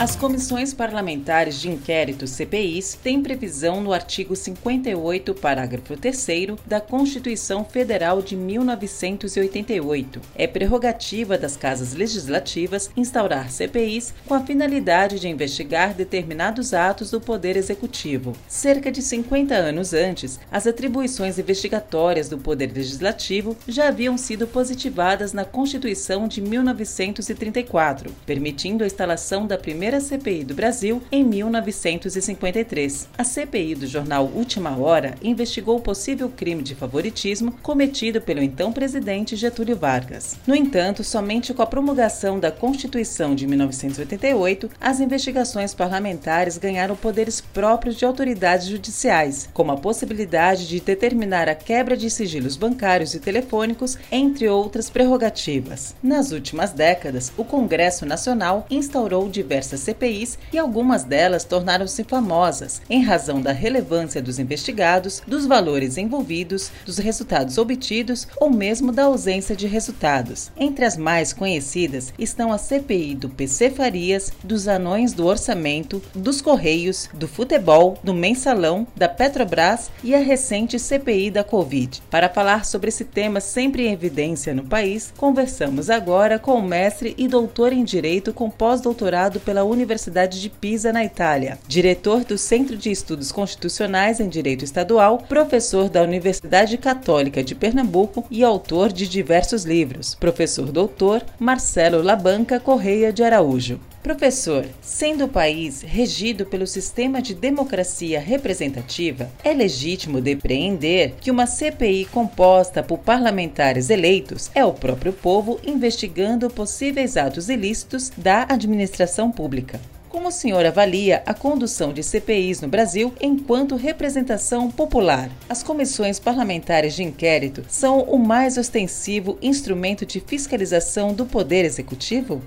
As comissões parlamentares de inquérito CPIs têm previsão no artigo 58, parágrafo 3 da Constituição Federal de 1988. É prerrogativa das casas legislativas instaurar CPIs com a finalidade de investigar determinados atos do Poder Executivo. Cerca de 50 anos antes, as atribuições investigatórias do Poder Legislativo já haviam sido positivadas na Constituição de 1934, permitindo a instalação da primeira primeira CPI do Brasil em 1953. A CPI do jornal Última Hora investigou o possível crime de favoritismo cometido pelo então presidente Getúlio Vargas. No entanto, somente com a promulgação da Constituição de 1988, as investigações parlamentares ganharam poderes próprios de autoridades judiciais, como a possibilidade de determinar a quebra de sigilos bancários e telefônicos, entre outras prerrogativas. Nas últimas décadas, o Congresso Nacional instaurou diversas CPIs e algumas delas tornaram-se famosas em razão da relevância dos investigados, dos valores envolvidos, dos resultados obtidos ou mesmo da ausência de resultados. Entre as mais conhecidas estão a CPI do PC Farias, dos anões do orçamento, dos Correios, do futebol, do mensalão, da Petrobras e a recente CPI da Covid. Para falar sobre esse tema sempre em evidência no país, conversamos agora com o mestre e doutor em Direito com pós-doutorado pela Universidade de Pisa, na Itália, diretor do Centro de Estudos Constitucionais em Direito Estadual, professor da Universidade Católica de Pernambuco e autor de diversos livros, professor doutor Marcelo Labanca Correia de Araújo. Professor, sendo o país regido pelo sistema de democracia representativa, é legítimo depreender que uma CPI composta por parlamentares eleitos é o próprio povo investigando possíveis atos ilícitos da administração pública. Como o senhor avalia a condução de CPIs no Brasil enquanto representação popular? As comissões parlamentares de inquérito são o mais ostensivo instrumento de fiscalização do Poder Executivo?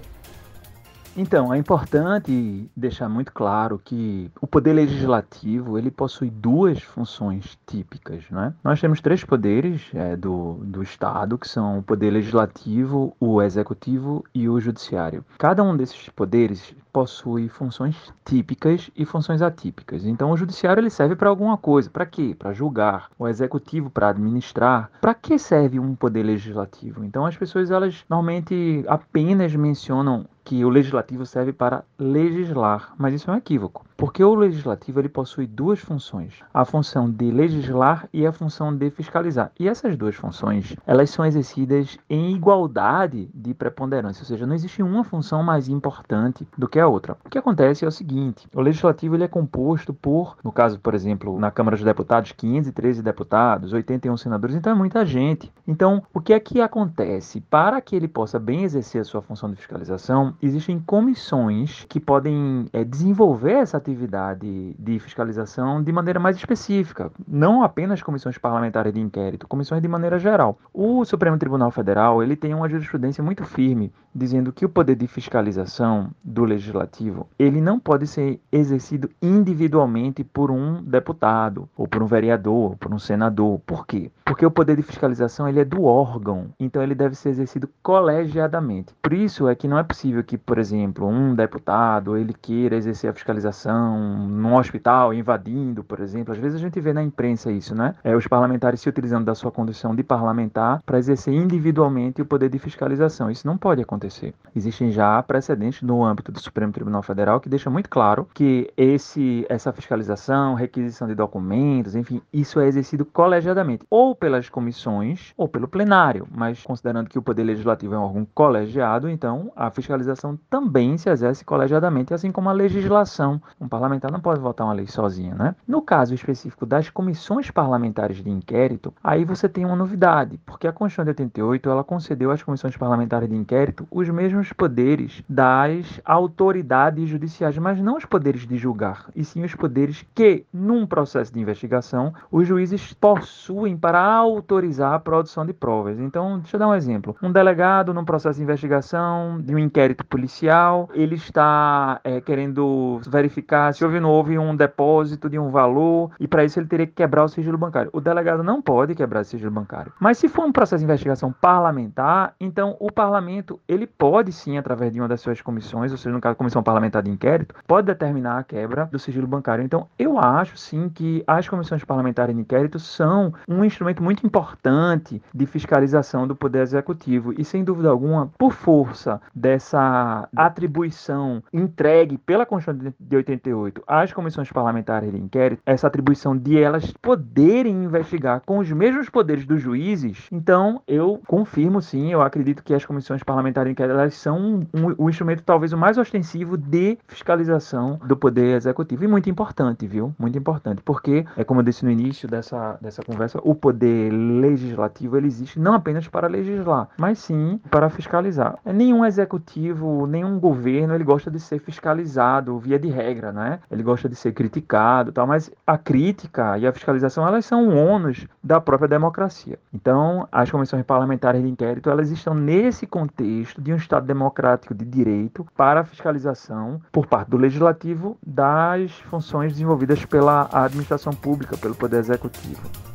Então, é importante deixar muito claro que o poder legislativo ele possui duas funções típicas. Né? Nós temos três poderes é, do, do Estado, que são o poder legislativo, o executivo e o judiciário. Cada um desses poderes possui funções típicas e funções atípicas. Então, o judiciário ele serve para alguma coisa. Para quê? Para julgar. O executivo para administrar. Para que serve um poder legislativo? Então, as pessoas elas normalmente apenas mencionam que o legislativo serve para legislar, mas isso é um equívoco. Porque o legislativo ele possui duas funções, a função de legislar e a função de fiscalizar. E essas duas funções, elas são exercidas em igualdade de preponderância, ou seja, não existe uma função mais importante do que a outra. O que acontece é o seguinte, o legislativo ele é composto por, no caso, por exemplo, na Câmara dos Deputados, 513 deputados, 81 senadores, então é muita gente. Então, o que é que acontece? Para que ele possa bem exercer a sua função de fiscalização, existem comissões que podem é, desenvolver essa atividade de fiscalização de maneira mais específica, não apenas comissões parlamentares de inquérito, comissões de maneira geral. O Supremo Tribunal Federal ele tem uma jurisprudência muito firme dizendo que o poder de fiscalização do legislativo ele não pode ser exercido individualmente por um deputado ou por um vereador, ou por um senador. Por quê? Porque o poder de fiscalização ele é do órgão, então ele deve ser exercido colegiadamente. Por isso é que não é possível que, por exemplo, um deputado ele queira exercer a fiscalização num hospital, invadindo, por exemplo. Às vezes a gente vê na imprensa isso, né? É, os parlamentares se utilizando da sua condição de parlamentar para exercer individualmente o poder de fiscalização. Isso não pode acontecer. Existem já precedentes no âmbito do Supremo Tribunal Federal que deixa muito claro que esse, essa fiscalização, requisição de documentos, enfim, isso é exercido colegiadamente, ou pelas comissões ou pelo plenário. Mas considerando que o Poder Legislativo é um órgão colegiado, então a fiscalização também se exerce colegiadamente, assim como a legislação. Um parlamentar não pode votar uma lei sozinho, né? No caso específico das comissões parlamentares de inquérito, aí você tem uma novidade, porque a Constituição de 88 ela concedeu às comissões parlamentares de inquérito os mesmos poderes das autoridades judiciais, mas não os poderes de julgar, e sim os poderes que, num processo de investigação, os juízes possuem para autorizar a produção de provas. Então, deixa eu dar um exemplo. Um delegado, num processo de investigação de um inquérito âmbito policial, ele está é, querendo verificar se houve ou não houve um depósito de um valor, e para isso ele teria que quebrar o sigilo bancário. O delegado não pode quebrar o sigilo bancário. Mas se for um processo de investigação parlamentar, então o parlamento, ele pode sim, através de uma das suas comissões, ou seja, no caso, comissão parlamentar de inquérito, pode determinar a quebra do sigilo bancário. Então, eu acho sim que as comissões parlamentares de inquérito são um instrumento muito importante de fiscalização do Poder Executivo e, sem dúvida alguma, por força dessa atribuição entregue pela Constituição de 88 às comissões parlamentares de inquérito, essa atribuição de elas poderem investigar com os mesmos poderes dos juízes, então eu confirmo sim, eu acredito que as comissões parlamentares de inquérito elas são um, um, o instrumento talvez o mais ostensivo de fiscalização do Poder Executivo e muito importante, viu? Muito importante, porque, é como eu disse no início dessa, dessa conversa, o Poder Legislativo ele existe não apenas para legislar, mas sim para fiscalizar. Nenhum executivo, nenhum governo, ele gosta de ser fiscalizado via de regra, né? Ele gosta de ser criticado, tal, mas a crítica e a fiscalização, elas são um ônus da própria democracia. Então, as comissões parlamentares de inquérito, elas estão nesse contexto de um Estado democrático de direito para fiscalização por parte do legislativo das funções desenvolvidas pela administração pública, pelo Poder Executivo.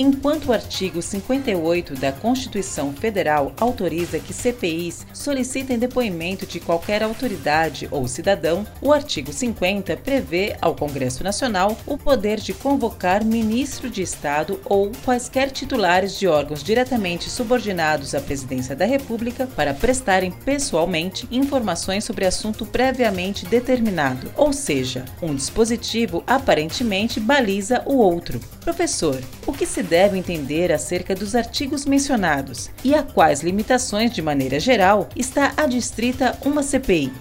Enquanto o artigo 58 da Constituição Federal autoriza que CPIs solicitem depoimento de qualquer autoridade ou cidadão, o artigo 50 prevê ao Congresso Nacional o poder de convocar ministro de Estado ou quaisquer titulares de órgãos diretamente subordinados à Presidência da República para prestarem pessoalmente informações sobre assunto previamente determinado, ou seja, um dispositivo aparentemente baliza o outro. Professor, o que se deve entender acerca dos artigos mencionados e a quais limitações, de maneira geral, está adstrita uma CPI.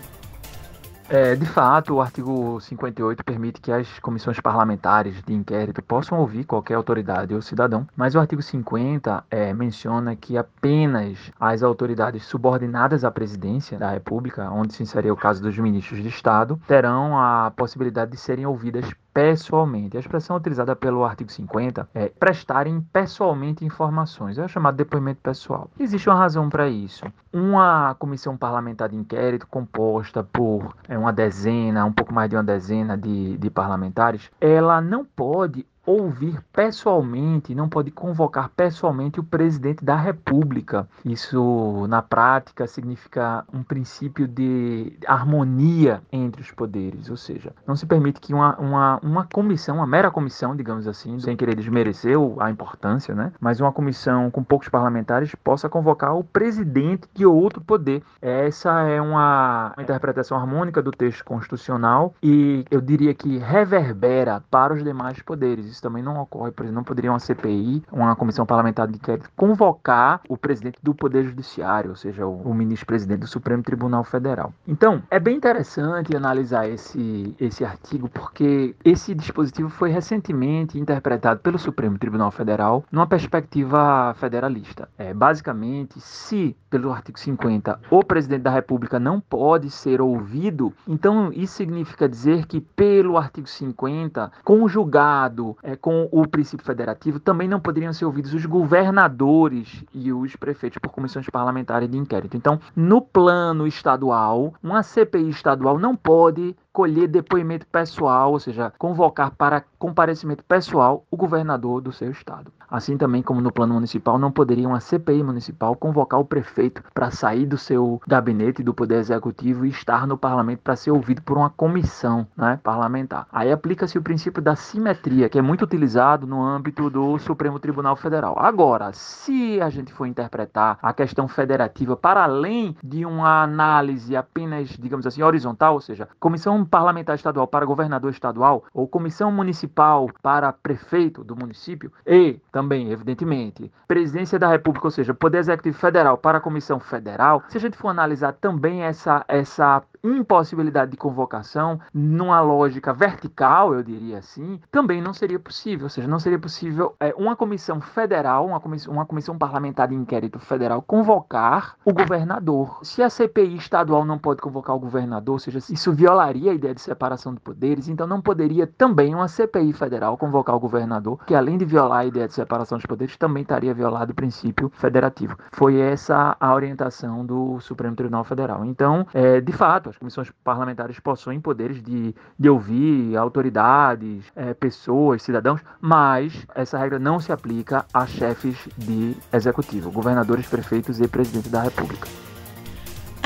É, de fato, o artigo 58 permite que as comissões parlamentares de inquérito possam ouvir qualquer autoridade ou cidadão, mas o artigo 50 é, menciona que apenas as autoridades subordinadas à presidência da República, onde se insere o caso dos ministros de Estado, terão a possibilidade de serem ouvidas pessoalmente. A expressão utilizada pelo artigo 50 é prestarem pessoalmente informações. É chamado depoimento pessoal. Existe uma razão para isso. Uma comissão parlamentar de inquérito composta por é, uma dezena, um pouco mais de uma dezena de, de parlamentares, ela não pode ouvir pessoalmente, não pode convocar pessoalmente o presidente da República. Isso, na prática, significa um princípio de harmonia entre os poderes, ou seja, não se permite que uma, uma, uma comissão, uma mera comissão, digamos assim, sem querer desmerecer a importância, né? mas uma comissão com poucos parlamentares possa convocar o presidente de outro poder. Essa é uma, uma interpretação harmônica do texto constitucional e eu diria que reverbera para os demais poderes isso também não ocorre, por exemplo, não poderia uma CPI, uma comissão parlamentar de inquérito, convocar o presidente do Poder Judiciário, ou seja, o, o ministro-presidente do Supremo Tribunal Federal. Então, é bem interessante analisar esse, esse artigo, porque esse dispositivo foi recentemente interpretado pelo Supremo Tribunal Federal numa perspectiva federalista. É, basicamente, se pelo artigo 50 o presidente da República não pode ser ouvido, então isso significa dizer que pelo artigo 50, conjugado é, com o princípio federativo, também não poderiam ser ouvidos os governadores e os prefeitos por comissões parlamentares de inquérito. Então, no plano estadual, uma CPI estadual não pode colher depoimento pessoal, ou seja, convocar para comparecimento pessoal o governador do seu estado. Assim também como no plano municipal, não poderia uma CPI municipal convocar o prefeito para sair do seu gabinete do Poder Executivo e estar no parlamento para ser ouvido por uma comissão né, parlamentar. Aí aplica-se o princípio da simetria, que é muito utilizado no âmbito do Supremo Tribunal Federal. Agora, se a gente for interpretar a questão federativa para além de uma análise apenas, digamos assim, horizontal, ou seja, comissão parlamentar estadual para governador estadual ou comissão municipal para prefeito do município e também, evidentemente, presidência da República, ou seja, poder executivo federal para comissão federal, se a gente for analisar também essa essa impossibilidade de convocação, numa lógica vertical, eu diria assim, também não seria possível. Ou seja, não seria possível é, uma comissão federal, uma comissão, uma comissão parlamentar de inquérito federal, convocar o governador. Se a CPI estadual não pode convocar o governador, ou seja, isso violaria a ideia de separação de poderes, então não poderia também uma CPI federal convocar o governador, que além de violar a ideia de separação dos poderes, também estaria violado o princípio federativo. Foi essa a orientação do Supremo Tribunal Federal. Então, é, de fato, comissões parlamentares possuem poderes de, de ouvir autoridades, é, pessoas, cidadãos, mas essa regra não se aplica a chefes de executivo, governadores, prefeitos e presidente da República.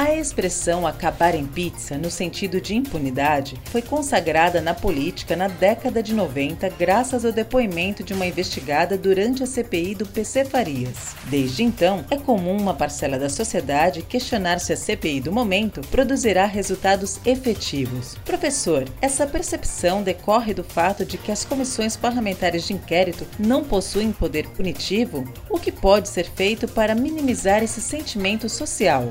A expressão acabar em pizza, no sentido de impunidade, foi consagrada na política na década de 90 graças ao depoimento de uma investigada durante a CPI do PC Farias. Desde então, é comum uma parcela da sociedade questionar se a CPI do momento produzirá resultados efetivos. Professor, essa percepção decorre do fato de que as comissões parlamentares de inquérito não possuem poder punitivo? O que pode ser feito para minimizar esse sentimento social?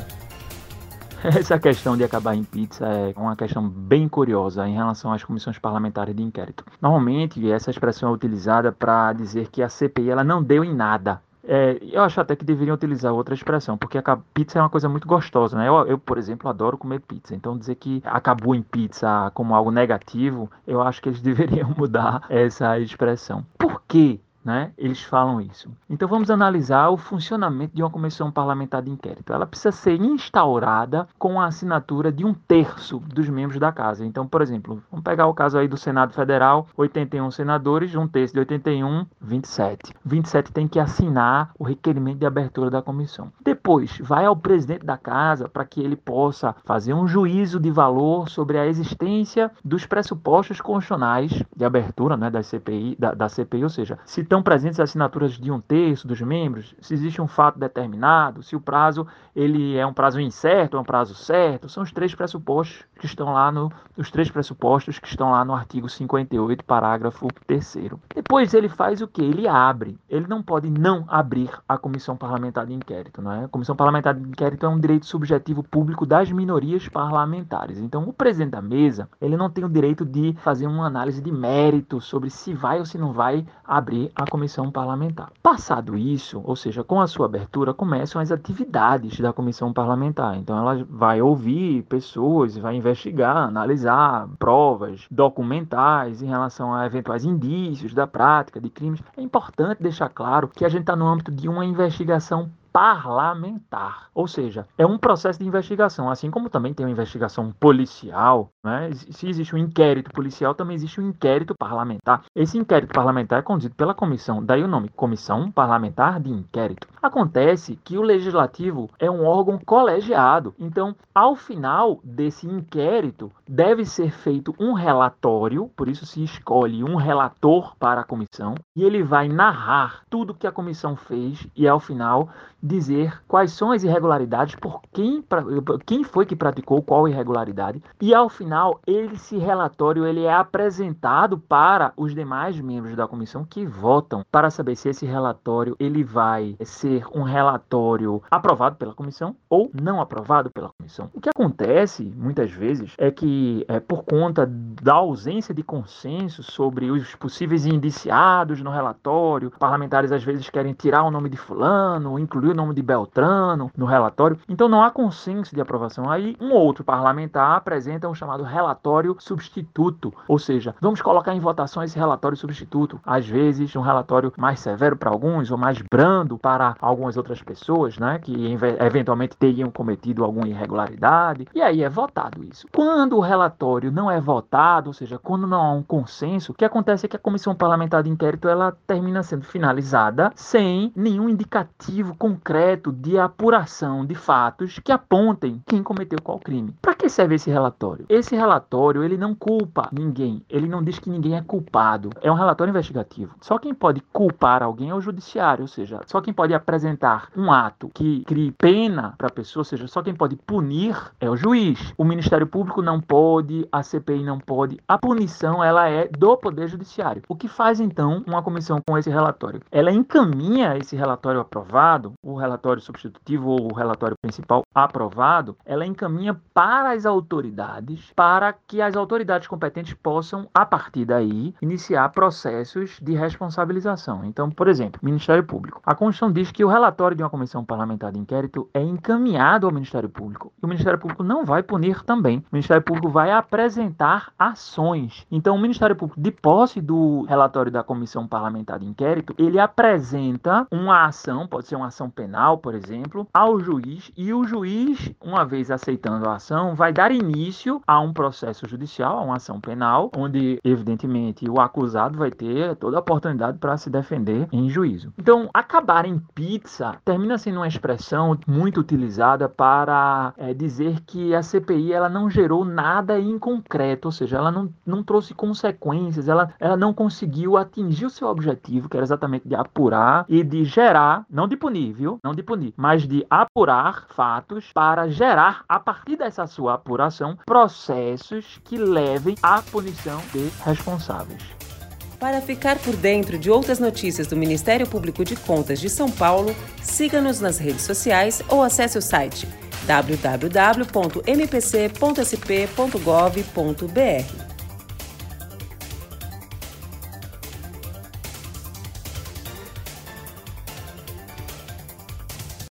Essa questão de acabar em pizza é uma questão bem curiosa em relação às comissões parlamentares de inquérito. Normalmente, essa expressão é utilizada para dizer que a CPI ela não deu em nada. É, eu acho até que deveriam utilizar outra expressão, porque a pizza é uma coisa muito gostosa, né? Eu, eu, por exemplo, adoro comer pizza. Então, dizer que acabou em pizza como algo negativo, eu acho que eles deveriam mudar essa expressão. Por quê? Né? Eles falam isso. Então vamos analisar o funcionamento de uma comissão parlamentar de inquérito. Ela precisa ser instaurada com a assinatura de um terço dos membros da casa. Então, por exemplo, vamos pegar o caso aí do Senado Federal, 81 senadores, um terço de 81, 27. 27 tem que assinar o requerimento de abertura da comissão. Depois, vai ao presidente da casa para que ele possa fazer um juízo de valor sobre a existência dos pressupostos constitucionais de abertura, né, da CPI, da, da CPI, ou seja, se estão presentes assinaturas de um terço dos membros, se existe um fato determinado, se o prazo ele é um prazo incerto, é um prazo certo, são os três pressupostos que estão lá no os três pressupostos que estão lá no artigo 58, parágrafo 3 Depois ele faz o que? Ele abre. Ele não pode não abrir a comissão parlamentar de inquérito, não é? A comissão parlamentar de inquérito é um direito subjetivo público das minorias parlamentares. Então, o presidente da mesa, ele não tem o direito de fazer uma análise de mérito sobre se vai ou se não vai abrir a comissão parlamentar. Passado isso, ou seja, com a sua abertura, começam as atividades da comissão parlamentar. Então ela vai ouvir pessoas, vai investigar, analisar provas documentais em relação a eventuais indícios da prática de crimes. É importante deixar claro que a gente está no âmbito de uma investigação parlamentar. Ou seja, é um processo de investigação, assim como também tem uma investigação policial, né? Se existe um inquérito policial, também existe um inquérito parlamentar. Esse inquérito parlamentar é conduzido pela comissão, daí o nome Comissão Parlamentar de Inquérito. Acontece que o legislativo é um órgão colegiado, então, ao final desse inquérito, deve ser feito um relatório, por isso se escolhe um relator para a comissão, e ele vai narrar tudo que a comissão fez e ao final dizer quais são as irregularidades, por quem, quem foi que praticou qual irregularidade, e ao final esse relatório ele é apresentado para os demais membros da comissão que votam para saber se esse relatório ele vai ser um relatório aprovado pela comissão ou não aprovado pela comissão. O que acontece muitas vezes é que é, por conta da ausência de consenso sobre os possíveis indiciados no relatório, parlamentares às vezes querem tirar o nome de fulano, incluir o nome de Beltrano no relatório. Então não há consenso de aprovação. Aí um outro parlamentar apresenta um chamado relatório substituto, ou seja, vamos colocar em votação esse relatório substituto. Às vezes um relatório mais severo para alguns ou mais brando para algumas outras pessoas, né, que eventualmente teriam cometido alguma irregularidade. E aí é votado isso. Quando o relatório não é votado, ou seja, quando não há um consenso, o que acontece é que a comissão parlamentar de inquérito ela termina sendo finalizada sem nenhum indicativo concreto concreto de apuração de fatos que apontem quem cometeu qual crime. Para serve esse relatório? Esse relatório ele não culpa ninguém, ele não diz que ninguém é culpado. É um relatório investigativo. Só quem pode culpar alguém é o judiciário, ou seja, só quem pode apresentar um ato que crie pena para a pessoa, ou seja, só quem pode punir é o juiz. O Ministério Público não pode, a CPI não pode. A punição ela é do Poder Judiciário. O que faz então uma comissão com esse relatório? Ela encaminha esse relatório aprovado o relatório substitutivo ou o relatório principal aprovado, ela encaminha para às autoridades para que as autoridades competentes possam, a partir daí, iniciar processos de responsabilização. Então, por exemplo, Ministério Público. A Constituição diz que o relatório de uma comissão parlamentar de inquérito é encaminhado ao Ministério Público e o Ministério Público não vai punir também. O Ministério Público vai apresentar ações. Então, o Ministério Público, de posse do relatório da comissão parlamentar de inquérito, ele apresenta uma ação, pode ser uma ação penal, por exemplo, ao juiz e o juiz, uma vez aceitando a ação, vai dar início a um processo judicial, a uma ação penal, onde, evidentemente, o acusado vai ter toda a oportunidade para se defender em juízo. Então, acabar em pizza termina sendo uma expressão muito utilizada para é, dizer que a CPI ela não gerou nada em concreto, ou seja, ela não, não trouxe consequências, ela, ela não conseguiu atingir o seu objetivo, que era exatamente de apurar e de gerar, não de punir, viu? Não de punir, mas de apurar fatos para gerar, a partir dessa sua apuração, processos que levem à punição de responsáveis. Para ficar por dentro de outras notícias do Ministério Público de Contas de São Paulo, siga-nos nas redes sociais ou acesse o site www.mpc.sp.gov.br.